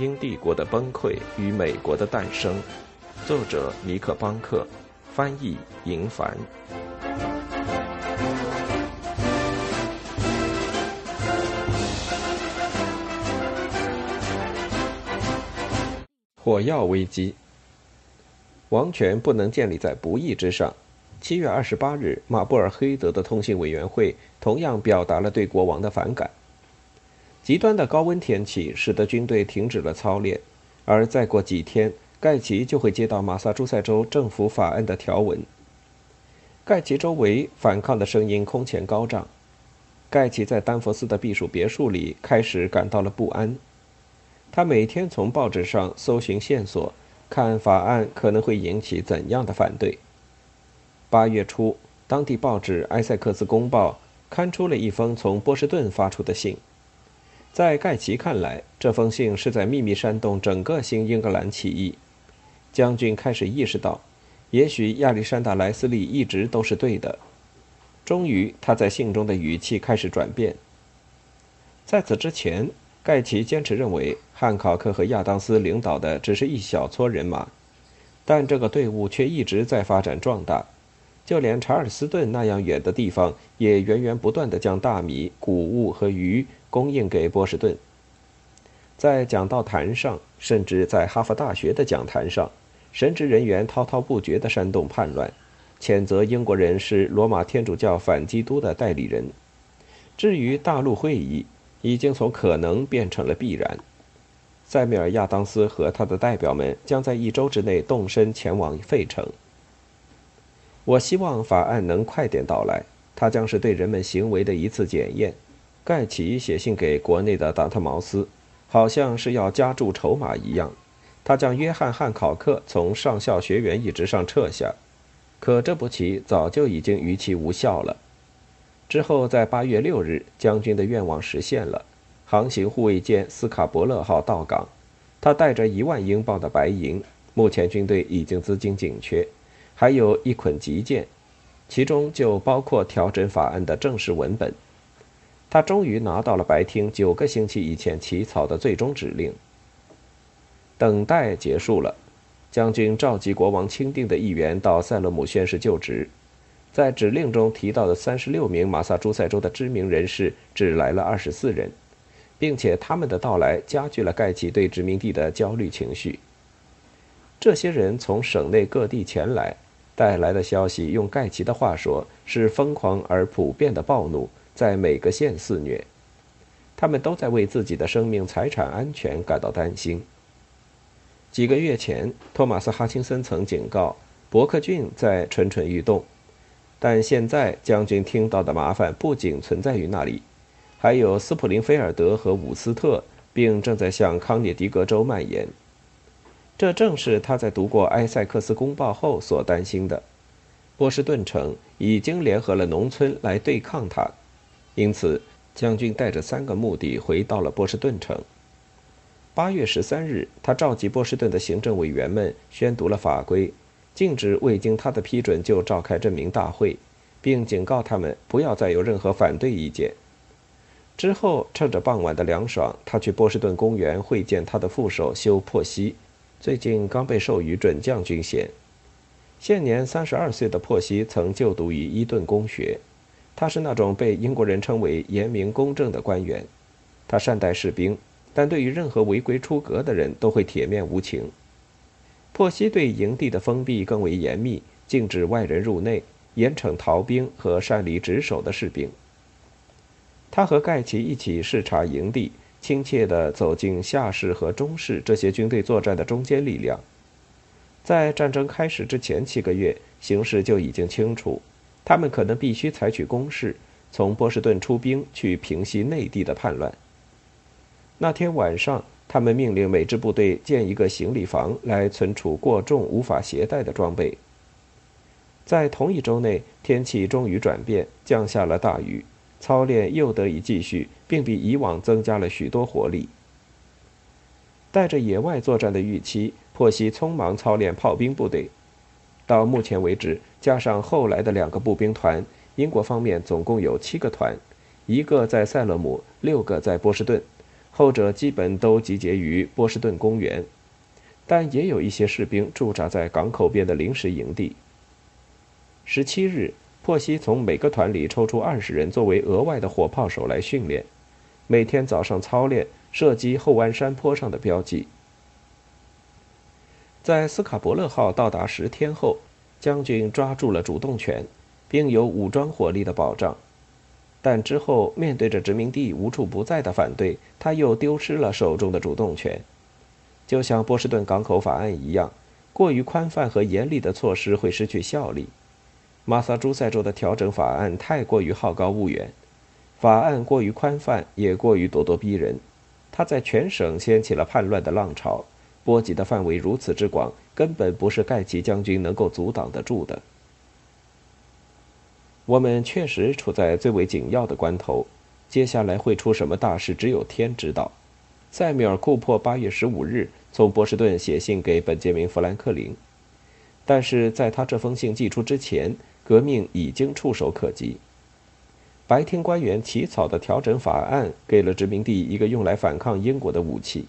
英帝国的崩溃与美国的诞生，作者尼克·邦克，翻译银凡。火药危机，王权不能建立在不义之上。七月二十八日，马布尔黑德的通信委员会同样表达了对国王的反感。极端的高温天气使得军队停止了操练，而再过几天，盖奇就会接到马萨诸塞州政府法案的条文。盖奇周围反抗的声音空前高涨，盖奇在丹佛斯的避暑别墅里开始感到了不安。他每天从报纸上搜寻线索，看法案可能会引起怎样的反对。八月初，当地报纸《埃塞克斯公报》刊出了一封从波士顿发出的信。在盖奇看来，这封信是在秘密煽动整个新英格兰起义。将军开始意识到，也许亚历山大·莱斯利一直都是对的。终于，他在信中的语气开始转变。在此之前。盖奇坚持认为，汉考克和亚当斯领导的只是一小撮人马，但这个队伍却一直在发展壮大。就连查尔斯顿那样远的地方，也源源不断地将大米、谷物和鱼供应给波士顿。在讲道坛上，甚至在哈佛大学的讲坛上，神职人员滔滔不绝地煽动叛乱，谴责英国人是罗马天主教反基督的代理人。至于大陆会议，已经从可能变成了必然。塞缪尔·亚当斯和他的代表们将在一周之内动身前往费城。我希望法案能快点到来，它将是对人们行为的一次检验。盖奇写信给国内的达特茅斯，好像是要加注筹码一样。他将约翰·汉考克从上校学员一职上撤下，可这步棋早就已经逾期无效了。之后，在八月六日，将军的愿望实现了。航行护卫舰斯卡伯勒号到港，他带着一万英镑的白银。目前军队已经资金紧缺，还有一捆急件，其中就包括调整法案的正式文本。他终于拿到了白厅九个星期以前起草的最终指令。等待结束了，将军召集国王钦定的议员到塞勒姆宣誓就职。在指令中提到的三十六名马萨诸塞州的知名人士只来了二十四人，并且他们的到来加剧了盖奇对殖民地的焦虑情绪。这些人从省内各地前来，带来的消息，用盖奇的话说，是疯狂而普遍的暴怒，在每个县肆虐。他们都在为自己的生命财产安全感到担心。几个月前，托马斯·哈钦森曾警告伯克郡在蠢蠢欲动。但现在将军听到的麻烦不仅存在于那里，还有斯普林菲尔德和伍斯特，并正在向康涅狄格州蔓延。这正是他在读过《埃塞克斯公报》后所担心的。波士顿城已经联合了农村来对抗他，因此将军带着三个目的回到了波士顿城。八月十三日，他召集波士顿的行政委员们，宣读了法规。禁止未经他的批准就召开证明大会，并警告他们不要再有任何反对意见。之后，趁着傍晚的凉爽，他去波士顿公园会见他的副手休·珀西，最近刚被授予准将军衔。现年三十二岁的珀西曾就读于伊顿公学，他是那种被英国人称为严明公正的官员。他善待士兵，但对于任何违规出格的人都会铁面无情。珀西对营地的封闭更为严密，禁止外人入内，严惩逃兵和擅离职守的士兵。他和盖奇一起视察营地，亲切地走进下士和中士这些军队作战的中坚力量。在战争开始之前七个月，形势就已经清楚，他们可能必须采取攻势，从波士顿出兵去平息内地的叛乱。那天晚上。他们命令每支部队建一个行李房来存储过重无法携带的装备。在同一周内，天气终于转变，降下了大雨，操练又得以继续，并比以往增加了许多活力。带着野外作战的预期，珀西匆忙操练炮兵部队。到目前为止，加上后来的两个步兵团，英国方面总共有七个团，一个在塞勒姆，六个在波士顿。后者基本都集结于波士顿公园，但也有一些士兵驻扎在港口边的临时营地。十七日，霍西从每个团里抽出二十人作为额外的火炮手来训练，每天早上操练射击后湾山坡上的标记。在斯卡伯勒号到达十天后，将军抓住了主动权，并有武装火力的保障。但之后面对着殖民地无处不在的反对，他又丢失了手中的主动权。就像波士顿港口法案一样，过于宽泛和严厉的措施会失去效力。马萨诸塞州的调整法案太过于好高骛远，法案过于宽泛，也过于咄咄逼人。他在全省掀起了叛乱的浪潮，波及的范围如此之广，根本不是盖奇将军能够阻挡得住的。我们确实处在最为紧要的关头，接下来会出什么大事，只有天知道。塞缪尔·库珀八月十五日从波士顿写信给本杰明·富兰克林，但是在他这封信寄出之前。革命已经触手可及。白厅官员起草的调整法案给了殖民地一个用来反抗英国的武器。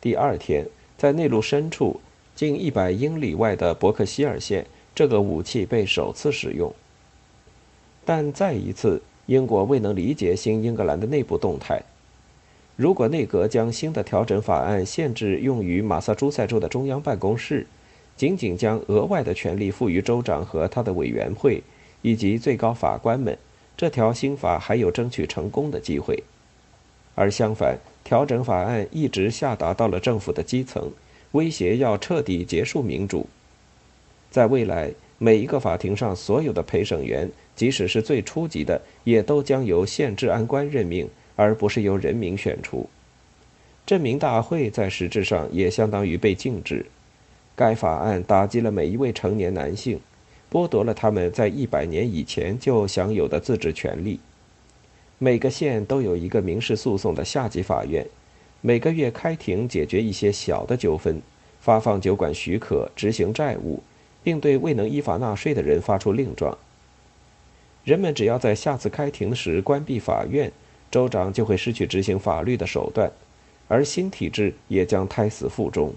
第二天，在内陆深处近一百英里外的伯克希尔县，这个武器被首次使用。但再一次，英国未能理解新英格兰的内部动态。如果内阁将新的调整法案限制用于马萨诸塞州的中央办公室，仅仅将额外的权力赋予州长和他的委员会以及最高法官们，这条新法还有争取成功的机会。而相反，调整法案一直下达到了政府的基层，威胁要彻底结束民主。在未来，每一个法庭上所有的陪审员，即使是最初级的，也都将由县治安官任命，而不是由人民选出。证明大会在实质上也相当于被禁止。该法案打击了每一位成年男性，剥夺了他们在一百年以前就享有的自治权利。每个县都有一个民事诉讼的下级法院，每个月开庭解决一些小的纠纷，发放酒馆许可，执行债务，并对未能依法纳税的人发出令状。人们只要在下次开庭时关闭法院，州长就会失去执行法律的手段，而新体制也将胎死腹中。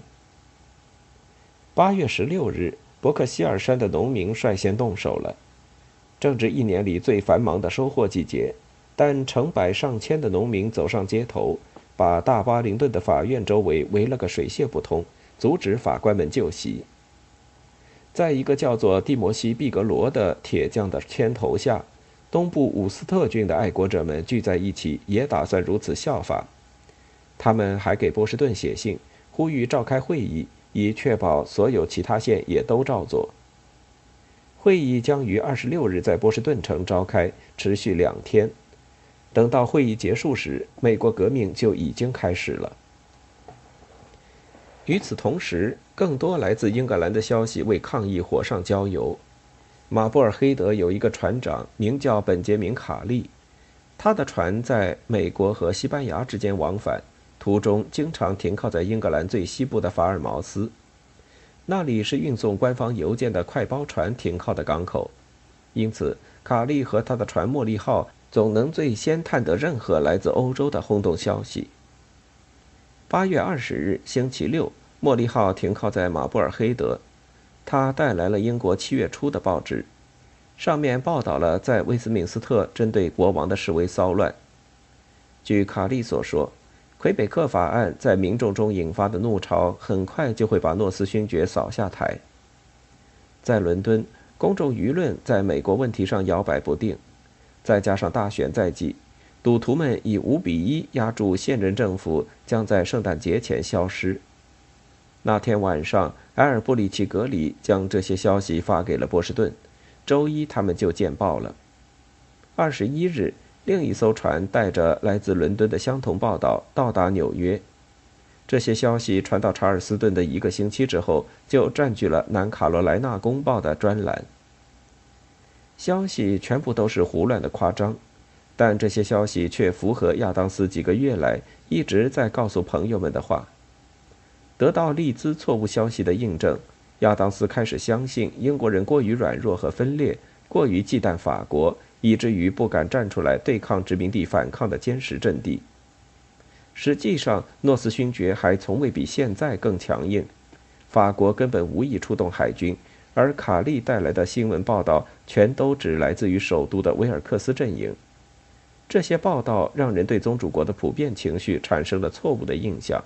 八月十六日，伯克希尔山的农民率先动手了。正值一年里最繁忙的收获季节，但成百上千的农民走上街头，把大巴林顿的法院周围围了个水泄不通，阻止法官们就席。在一个叫做蒂摩西·毕格罗的铁匠的牵头下，东部伍斯特郡的爱国者们聚在一起，也打算如此效法。他们还给波士顿写信，呼吁召开会议。以确保所有其他县也都照做。会议将于二十六日在波士顿城召开，持续两天。等到会议结束时，美国革命就已经开始了。与此同时，更多来自英格兰的消息为抗议火上浇油。马布尔黑德有一个船长，名叫本杰明·卡利，他的船在美国和西班牙之间往返。途中经常停靠在英格兰最西部的法尔茅斯，那里是运送官方邮件的快包船停靠的港口，因此卡利和他的船“茉莉号”总能最先探得任何来自欧洲的轰动消息。八月二十日，星期六，“茉莉号”停靠在马布尔黑德，他带来了英国七月初的报纸，上面报道了在威斯敏斯特针对国王的示威骚乱。据卡利所说。魁北克法案在民众中引发的怒潮，很快就会把诺斯勋爵扫下台。在伦敦，公众舆论在美国问题上摇摆不定，再加上大选在即，赌徒们以五比一压住现任政府将在圣诞节前消失。那天晚上，埃尔布里奇格里将这些消息发给了波士顿，周一他们就见报了。二十一日。另一艘船带着来自伦敦的相同报道到达纽约。这些消息传到查尔斯顿的一个星期之后，就占据了南卡罗来纳公报的专栏。消息全部都是胡乱的夸张，但这些消息却符合亚当斯几个月来一直在告诉朋友们的话。得到利兹错误消息的印证，亚当斯开始相信英国人过于软弱和分裂，过于忌惮法国。以至于不敢站出来对抗殖民地反抗的坚实阵地。实际上，诺斯勋爵还从未比现在更强硬。法国根本无意出动海军，而卡利带来的新闻报道全都只来自于首都的威尔克斯阵营。这些报道让人对宗主国的普遍情绪产生了错误的印象。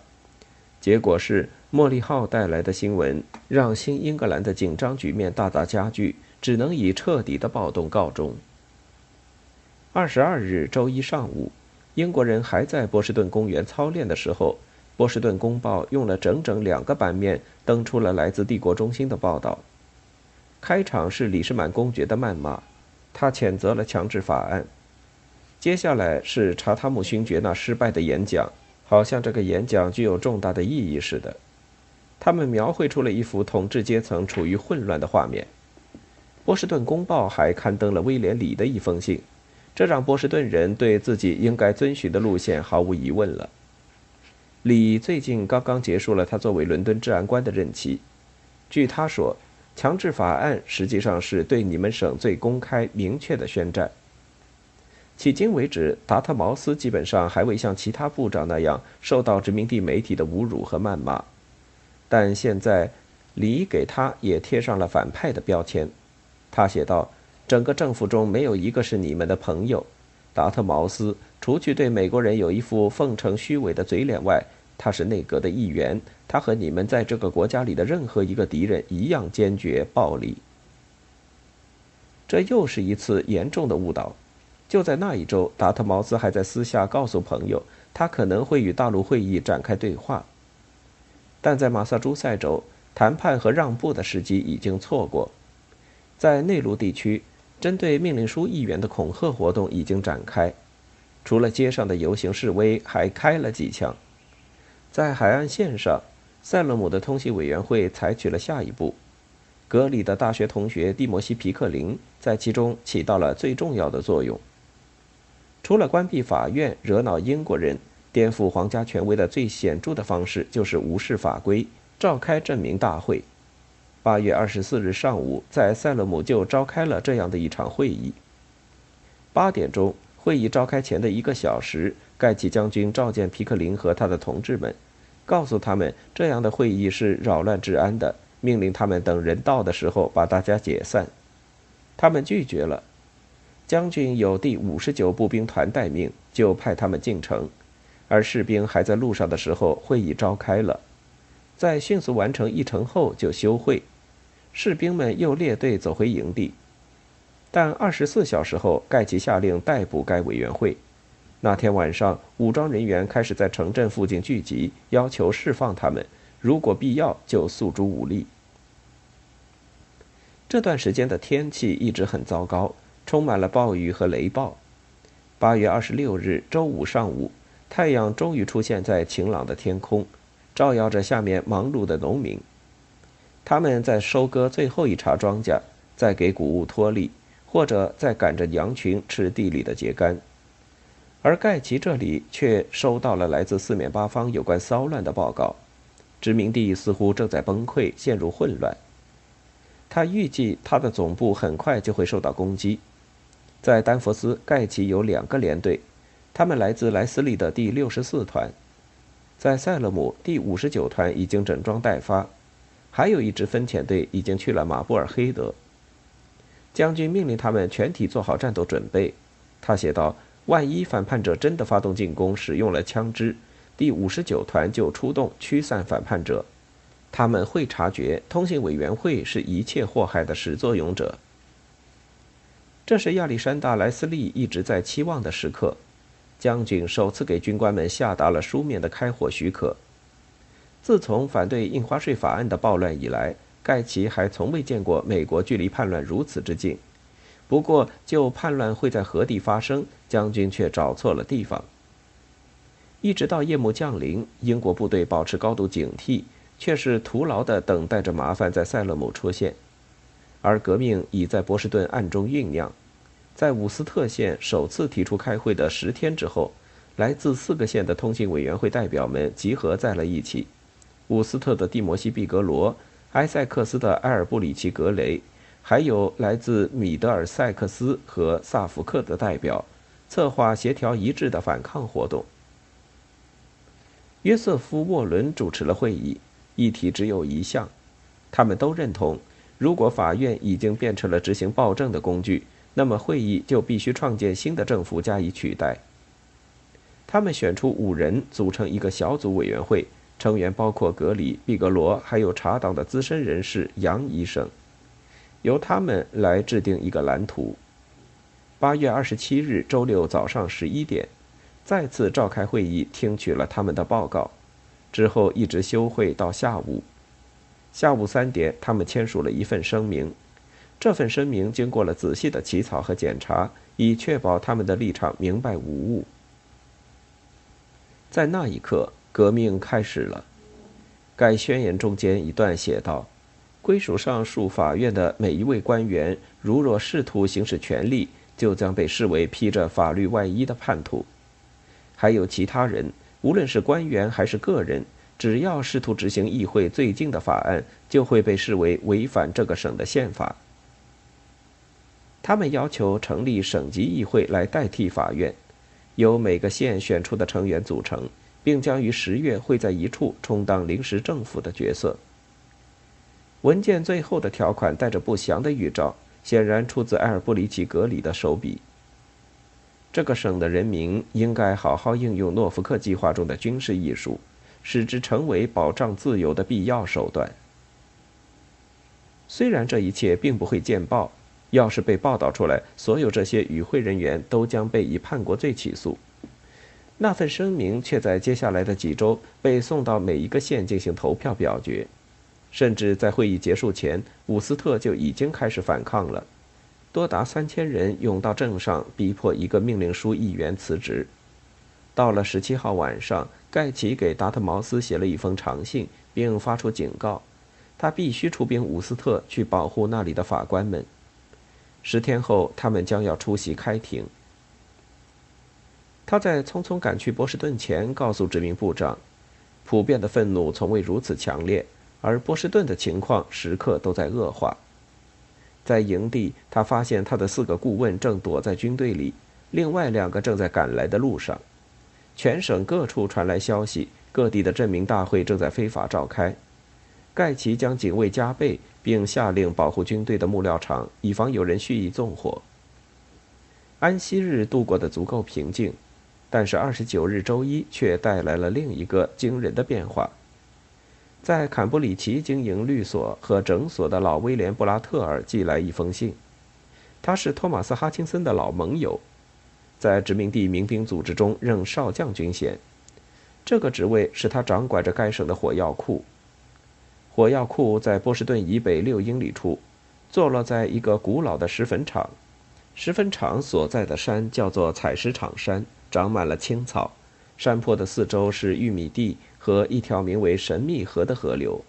结果是，茉莉号带来的新闻让新英格兰的紧张局面大大加剧，只能以彻底的暴动告终。二十二日周一上午。英国人还在波士顿公园操练的时候，波士顿公报用了整整两个版面登出了来自帝国中心的报道。开场是李士满公爵的谩骂，他谴责了强制法案。接下来是查塔姆勋爵那失败的演讲，好像这个演讲具有重大的意义似的。他们描绘出了一幅统治阶层处于混乱的画面。波士顿公报还刊登了威廉·里的一封信。这让波士顿人对自己应该遵循的路线毫无疑问了。李最近刚刚结束了他作为伦敦治安官的任期。据他说，强制法案实际上是对你们省最公开明确的宣战。迄今为止，达特茅斯基本上还未像其他部长那样受到殖民地媒体的侮辱和谩骂，但现在，李给他也贴上了反派的标签。他写道。整个政府中没有一个是你们的朋友，达特茅斯。除去对美国人有一副奉承虚伪的嘴脸外，他是内阁的一员。他和你们在这个国家里的任何一个敌人一样坚决暴力。这又是一次严重的误导。就在那一周，达特茅斯还在私下告诉朋友，他可能会与大陆会议展开对话。但在马萨诸塞州，谈判和让步的时机已经错过。在内陆地区。针对命令书议员的恐吓活动已经展开，除了街上的游行示威，还开了几枪。在海岸线上，塞勒姆的通信委员会采取了下一步。格里的大学同学蒂摩西·皮克林在其中起到了最重要的作用。除了关闭法院、惹恼英国人、颠覆皇家权威的最显著的方式，就是无视法规，召开证明大会。八月二十四日上午，在塞勒姆就召开了这样的一场会议。八点钟，会议召开前的一个小时，盖奇将军召见皮克林和他的同志们，告诉他们这样的会议是扰乱治安的，命令他们等人到的时候把大家解散。他们拒绝了。将军有第五十九步兵团待命，就派他们进城，而士兵还在路上的时候，会议召开了。在迅速完成议程后，就休会。士兵们又列队走回营地，但二十四小时后，盖奇下令逮捕该委员会。那天晚上，武装人员开始在城镇附近聚集，要求释放他们，如果必要就诉诸武力。这段时间的天气一直很糟糕，充满了暴雨和雷暴。八月二十六日周五上午，太阳终于出现在晴朗的天空，照耀着下面忙碌的农民。他们在收割最后一茬庄稼，在给谷物脱粒，或者在赶着羊群吃地里的秸秆，而盖奇这里却收到了来自四面八方有关骚乱的报告，殖民地似乎正在崩溃，陷入混乱。他预计他的总部很快就会受到攻击。在丹佛斯，盖奇有两个连队，他们来自莱斯利的第六十四团；在塞勒姆，第五十九团已经整装待发。还有一支分遣队已经去了马布尔黑德。将军命令他们全体做好战斗准备。他写道：“万一反叛者真的发动进攻，使用了枪支，第五十九团就出动驱散反叛者。他们会察觉通信委员会是一切祸害的始作俑者。”这是亚历山大·莱斯利一直在期望的时刻。将军首次给军官们下达了书面的开火许可。自从反对印花税法案的暴乱以来，盖奇还从未见过美国距离叛乱如此之近。不过，就叛乱会在何地发生，将军却找错了地方。一直到夜幕降临，英国部队保持高度警惕，却是徒劳地等待着麻烦在塞勒姆出现。而革命已在波士顿暗中酝酿。在伍斯特县首次提出开会的十天之后，来自四个县的通信委员会代表们集合在了一起。伍斯特的蒂摩西·毕格罗、埃塞克斯的埃尔布里奇·格雷，还有来自米德尔塞克斯和萨福克的代表，策划协调一致的反抗活动。约瑟夫·沃伦主持了会议，议题只有一项：他们都认同，如果法院已经变成了执行暴政的工具，那么会议就必须创建新的政府加以取代。他们选出五人组成一个小组委员会，成员包括格里、毕格罗，还有查党的资深人士杨医生，由他们来制定一个蓝图。八月二十七日周六早上十一点，再次召开会议，听取了他们的报告，之后一直休会到下午。下午三点，他们签署了一份声明。这份声明经过了仔细的起草和检查，以确保他们的立场明白无误。在那一刻，革命开始了。该宣言中间一段写道：“归属上述法院的每一位官员，如若试图行使权力，就将被视为披着法律外衣的叛徒。还有其他人，无论是官员还是个人，只要试图执行议会最近的法案，就会被视为违反这个省的宪法。”他们要求成立省级议会来代替法院。由每个县选出的成员组成，并将于十月会在一处充当临时政府的角色。文件最后的条款带着不祥的预兆，显然出自埃尔布里奇格里的手笔。这个省的人民应该好好应用诺福克计划中的军事艺术，使之成为保障自由的必要手段。虽然这一切并不会见报。要是被报道出来，所有这些与会人员都将被以叛国罪起诉。那份声明却在接下来的几周被送到每一个县进行投票表决，甚至在会议结束前，伍斯特就已经开始反抗了。多达三千人涌到镇上，逼迫一个命令书议员辞职。到了十七号晚上，盖奇给达特茅斯写了一封长信，并发出警告：他必须出兵伍斯特去保护那里的法官们。十天后，他们将要出席开庭。他在匆匆赶去波士顿前，告诉殖民部长，普遍的愤怒从未如此强烈，而波士顿的情况时刻都在恶化。在营地，他发现他的四个顾问正躲在军队里，另外两个正在赶来的路上。全省各处传来消息，各地的镇民大会正在非法召开。盖奇将警卫加倍。并下令保护军队的木料厂，以防有人蓄意纵火。安息日度过的足够平静，但是二十九日周一却带来了另一个惊人的变化。在坎布里奇经营律所和诊所的老威廉·布拉特尔寄来一封信，他是托马斯·哈钦森的老盟友，在殖民地民兵组织中任少将军衔，这个职位使他掌管着该省的火药库。火药库在波士顿以北六英里处，坐落在一个古老的石坟场。石坟场所在的山叫做采石场山，长满了青草。山坡的四周是玉米地和一条名为神秘河的河流。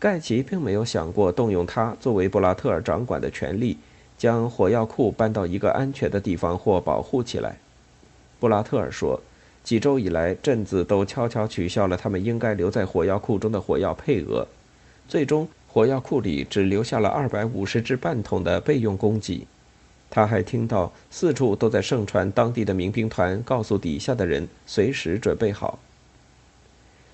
盖奇并没有想过动用他作为布拉特尔掌管的权力，将火药库搬到一个安全的地方或保护起来。布拉特尔说。几周以来，镇子都悄悄取消了他们应该留在火药库中的火药配额，最终火药库里只留下了二百五十支半桶的备用供给。他还听到四处都在盛传当地的民兵团告诉底下的人随时准备好。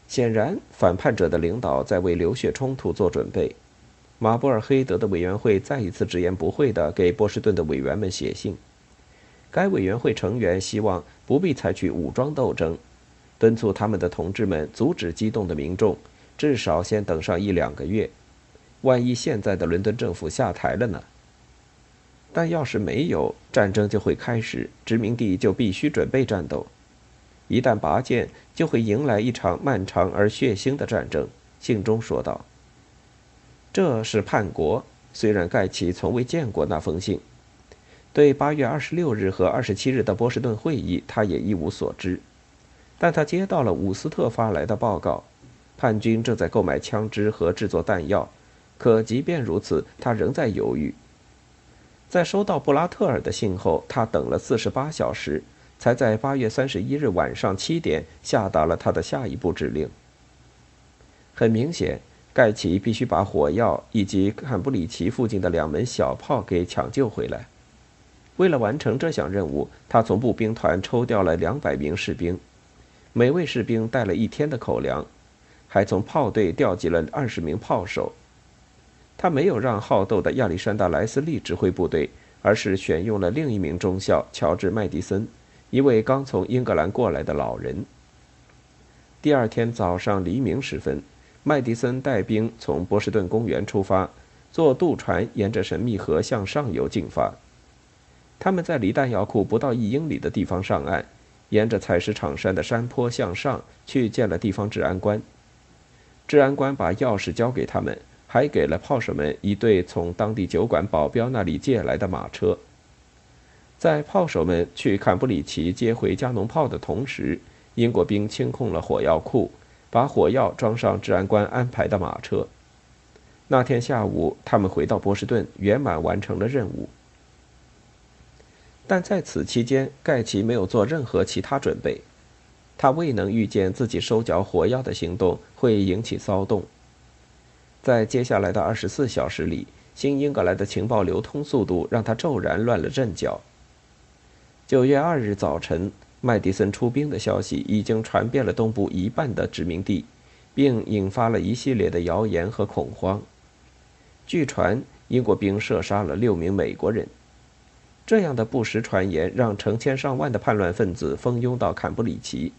显然，反叛者的领导在为流血冲突做准备。马布尔黑德的委员会再一次直言不讳地给波士顿的委员们写信。该委员会成员希望不必采取武装斗争，敦促他们的同志们阻止激动的民众，至少先等上一两个月。万一现在的伦敦政府下台了呢？但要是没有，战争就会开始，殖民地就必须准备战斗。一旦拔剑，就会迎来一场漫长而血腥的战争。信中说道：“这是叛国。”虽然盖奇从未见过那封信。对八月二十六日和二十七日的波士顿会议，他也一无所知。但他接到了伍斯特发来的报告，叛军正在购买枪支和制作弹药。可即便如此，他仍在犹豫。在收到布拉特尔的信后，他等了四十八小时，才在八月三十一日晚上七点下达了他的下一步指令。很明显，盖奇必须把火药以及坎布里奇附近的两门小炮给抢救回来。为了完成这项任务，他从步兵团抽调了两百名士兵。每位士兵带了一天的口粮，还从炮队调集了二十名炮手。他没有让好斗的亚历山大·莱斯利指挥部队，而是选用了另一名中校乔治·麦迪森，一位刚从英格兰过来的老人。第二天早上黎明时分，麦迪森带兵从波士顿公园出发，坐渡船沿着神秘河向上游进发。他们在离弹药库不到一英里的地方上岸，沿着采石场山的山坡向上去见了地方治安官。治安官把钥匙交给他们。还给了炮手们一对从当地酒馆保镖那里借来的马车。在炮手们去坎布里奇接回加农炮的同时，英国兵清空了火药库，把火药装上治安官安排的马车。那天下午，他们回到波士顿，圆满完成了任务。但在此期间，盖奇没有做任何其他准备，他未能预见自己收缴火药的行动会引起骚动。在接下来的二十四小时里，新英格兰的情报流通速度让他骤然乱了阵脚。九月二日早晨，麦迪森出兵的消息已经传遍了东部一半的殖民地，并引发了一系列的谣言和恐慌。据传，英国兵射杀了六名美国人。这样的不实传言让成千上万的叛乱分子蜂拥到坎布里奇，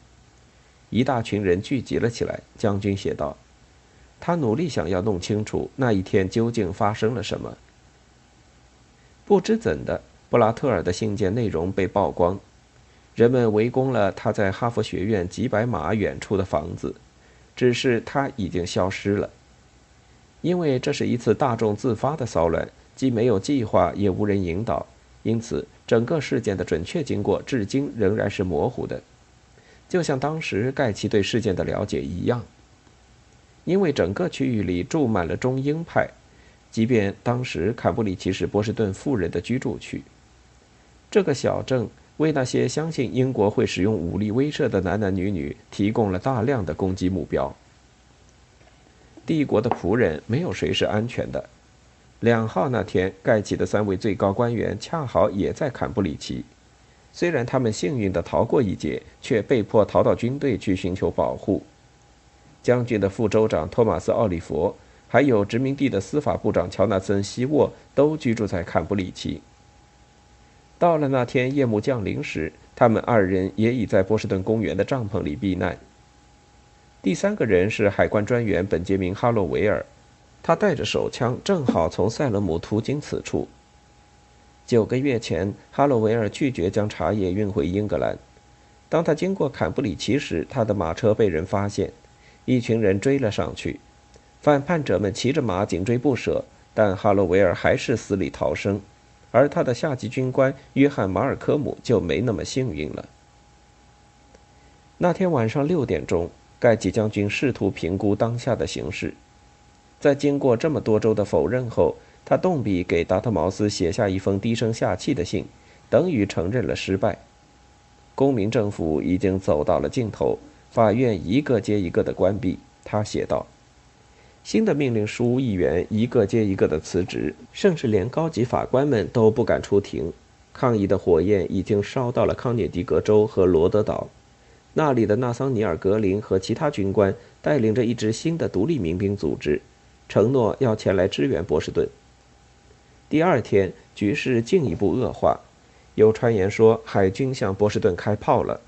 一大群人聚集了起来。将军写道。他努力想要弄清楚那一天究竟发生了什么。不知怎的，布拉特尔的信件内容被曝光，人们围攻了他在哈佛学院几百码远处的房子，只是他已经消失了。因为这是一次大众自发的骚乱，既没有计划，也无人引导，因此整个事件的准确经过至今仍然是模糊的，就像当时盖奇对事件的了解一样。因为整个区域里住满了中英派，即便当时坎布里奇是波士顿富人的居住区，这个小镇为那些相信英国会使用武力威慑的男男女女提供了大量的攻击目标。帝国的仆人没有谁是安全的。两号那天，盖奇的三位最高官员恰好也在坎布里奇，虽然他们幸运地逃过一劫，却被迫逃到军队去寻求保护。将军的副州长托马斯·奥利弗，还有殖民地的司法部长乔纳森·希沃都居住在坎布里奇。到了那天夜幕降临时，他们二人也已在波士顿公园的帐篷里避难。第三个人是海关专员本杰明·哈洛维尔，他带着手枪，正好从塞勒姆途经此处。九个月前，哈洛维尔拒绝将茶叶运回英格兰。当他经过坎布里奇时，他的马车被人发现。一群人追了上去，反叛者们骑着马紧追不舍，但哈罗维尔还是死里逃生，而他的下级军官约翰·马尔科姆就没那么幸运了。那天晚上六点钟，盖奇将军试图评估当下的形势，在经过这么多周的否认后，他动笔给达特茅斯写下一封低声下气的信，等于承认了失败。公民政府已经走到了尽头。法院一个接一个的关闭，他写道：“新的命令书议员一个接一个的辞职，甚至连高级法官们都不敢出庭。抗议的火焰已经烧到了康涅狄格州和罗德岛，那里的纳桑尼尔·格林和其他军官带领着一支新的独立民兵组织，承诺要前来支援波士顿。第二天，局势进一步恶化，有传言说海军向波士顿开炮了。”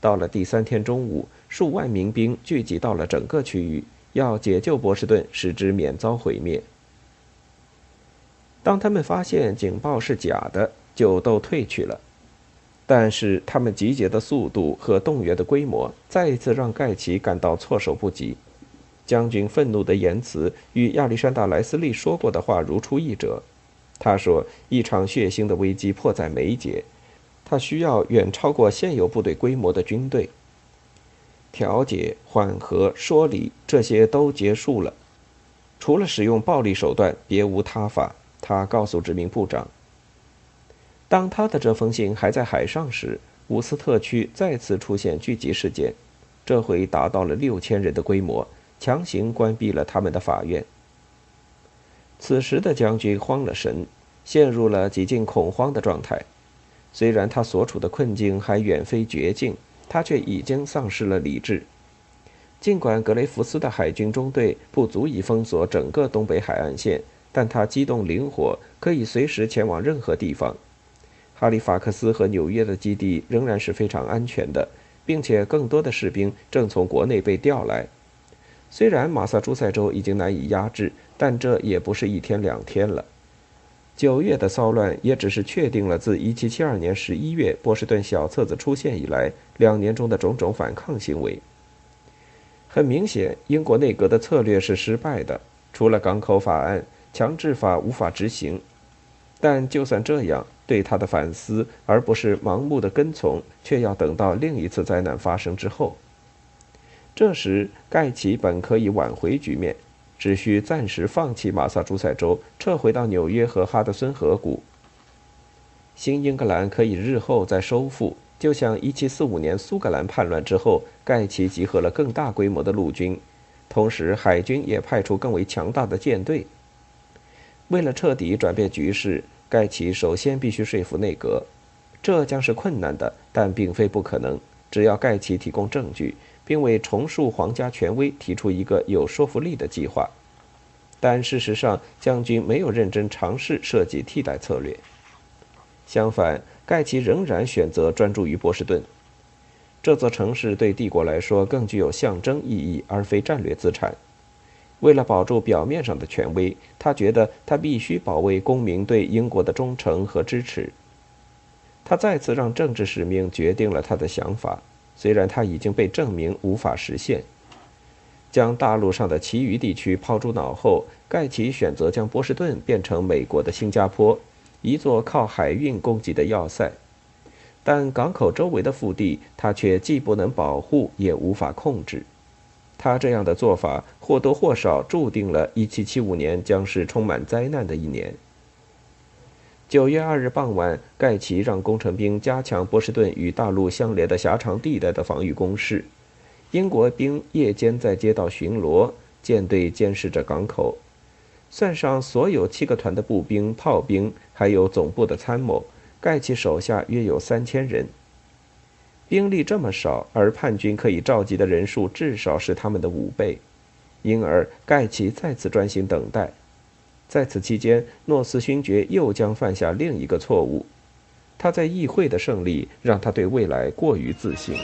到了第三天中午，数万民兵聚集到了整个区域，要解救波士顿，使之免遭毁灭。当他们发现警报是假的，就都退去了。但是他们集结的速度和动员的规模，再一次让盖奇感到措手不及。将军愤怒的言辞与亚历山大·莱斯利说过的话如出一辙。他说：“一场血腥的危机迫在眉睫。”他需要远超过现有部队规模的军队。调解、缓和、说理，这些都结束了。除了使用暴力手段，别无他法。他告诉殖民部长。当他的这封信还在海上时，伍斯特区再次出现聚集事件，这回达到了六千人的规模，强行关闭了他们的法院。此时的将军慌了神，陷入了几近恐慌的状态。虽然他所处的困境还远非绝境，他却已经丧失了理智。尽管格雷福斯的海军中队不足以封锁整个东北海岸线，但他机动灵活，可以随时前往任何地方。哈利法克斯和纽约的基地仍然是非常安全的，并且更多的士兵正从国内被调来。虽然马萨诸塞州已经难以压制，但这也不是一天两天了。九月的骚乱也只是确定了自1772年11月波士顿小册子出现以来两年中的种种反抗行为。很明显，英国内阁的策略是失败的。除了港口法案，强制法无法执行。但就算这样，对他的反思而不是盲目的跟从，却要等到另一次灾难发生之后。这时，盖奇本可以挽回局面，只需暂时放弃马萨诸塞州，撤回到纽约和哈德森河谷。新英格兰可以日后再收复。就像1745年苏格兰叛乱之后，盖奇集合了更大规模的陆军，同时海军也派出更为强大的舰队。为了彻底转变局势，盖奇首先必须说服内阁，这将是困难的，但并非不可能。只要盖奇提供证据，并为重塑皇家权威提出一个有说服力的计划。但事实上，将军没有认真尝试设计替代策略。相反，盖奇仍然选择专注于波士顿。这座城市对帝国来说更具有象征意义，而非战略资产。为了保住表面上的权威，他觉得他必须保卫公民对英国的忠诚和支持。他再次让政治使命决定了他的想法，虽然它已经被证明无法实现。将大陆上的其余地区抛诸脑后，盖奇选择将波士顿变成美国的新加坡。一座靠海运供给的要塞，但港口周围的腹地，他却既不能保护，也无法控制。他这样的做法或多或少注定了1775年将是充满灾难的一年。9月2日傍晚，盖奇让工程兵加强波士顿与大陆相连的狭长地带的防御工事，英国兵夜间在街道巡逻，舰队监视着港口。算上所有七个团的步兵、炮兵，还有总部的参谋，盖奇手下约有三千人。兵力这么少，而叛军可以召集的人数至少是他们的五倍，因而盖奇再次专心等待。在此期间，诺斯勋爵又将犯下另一个错误，他在议会的胜利让他对未来过于自信。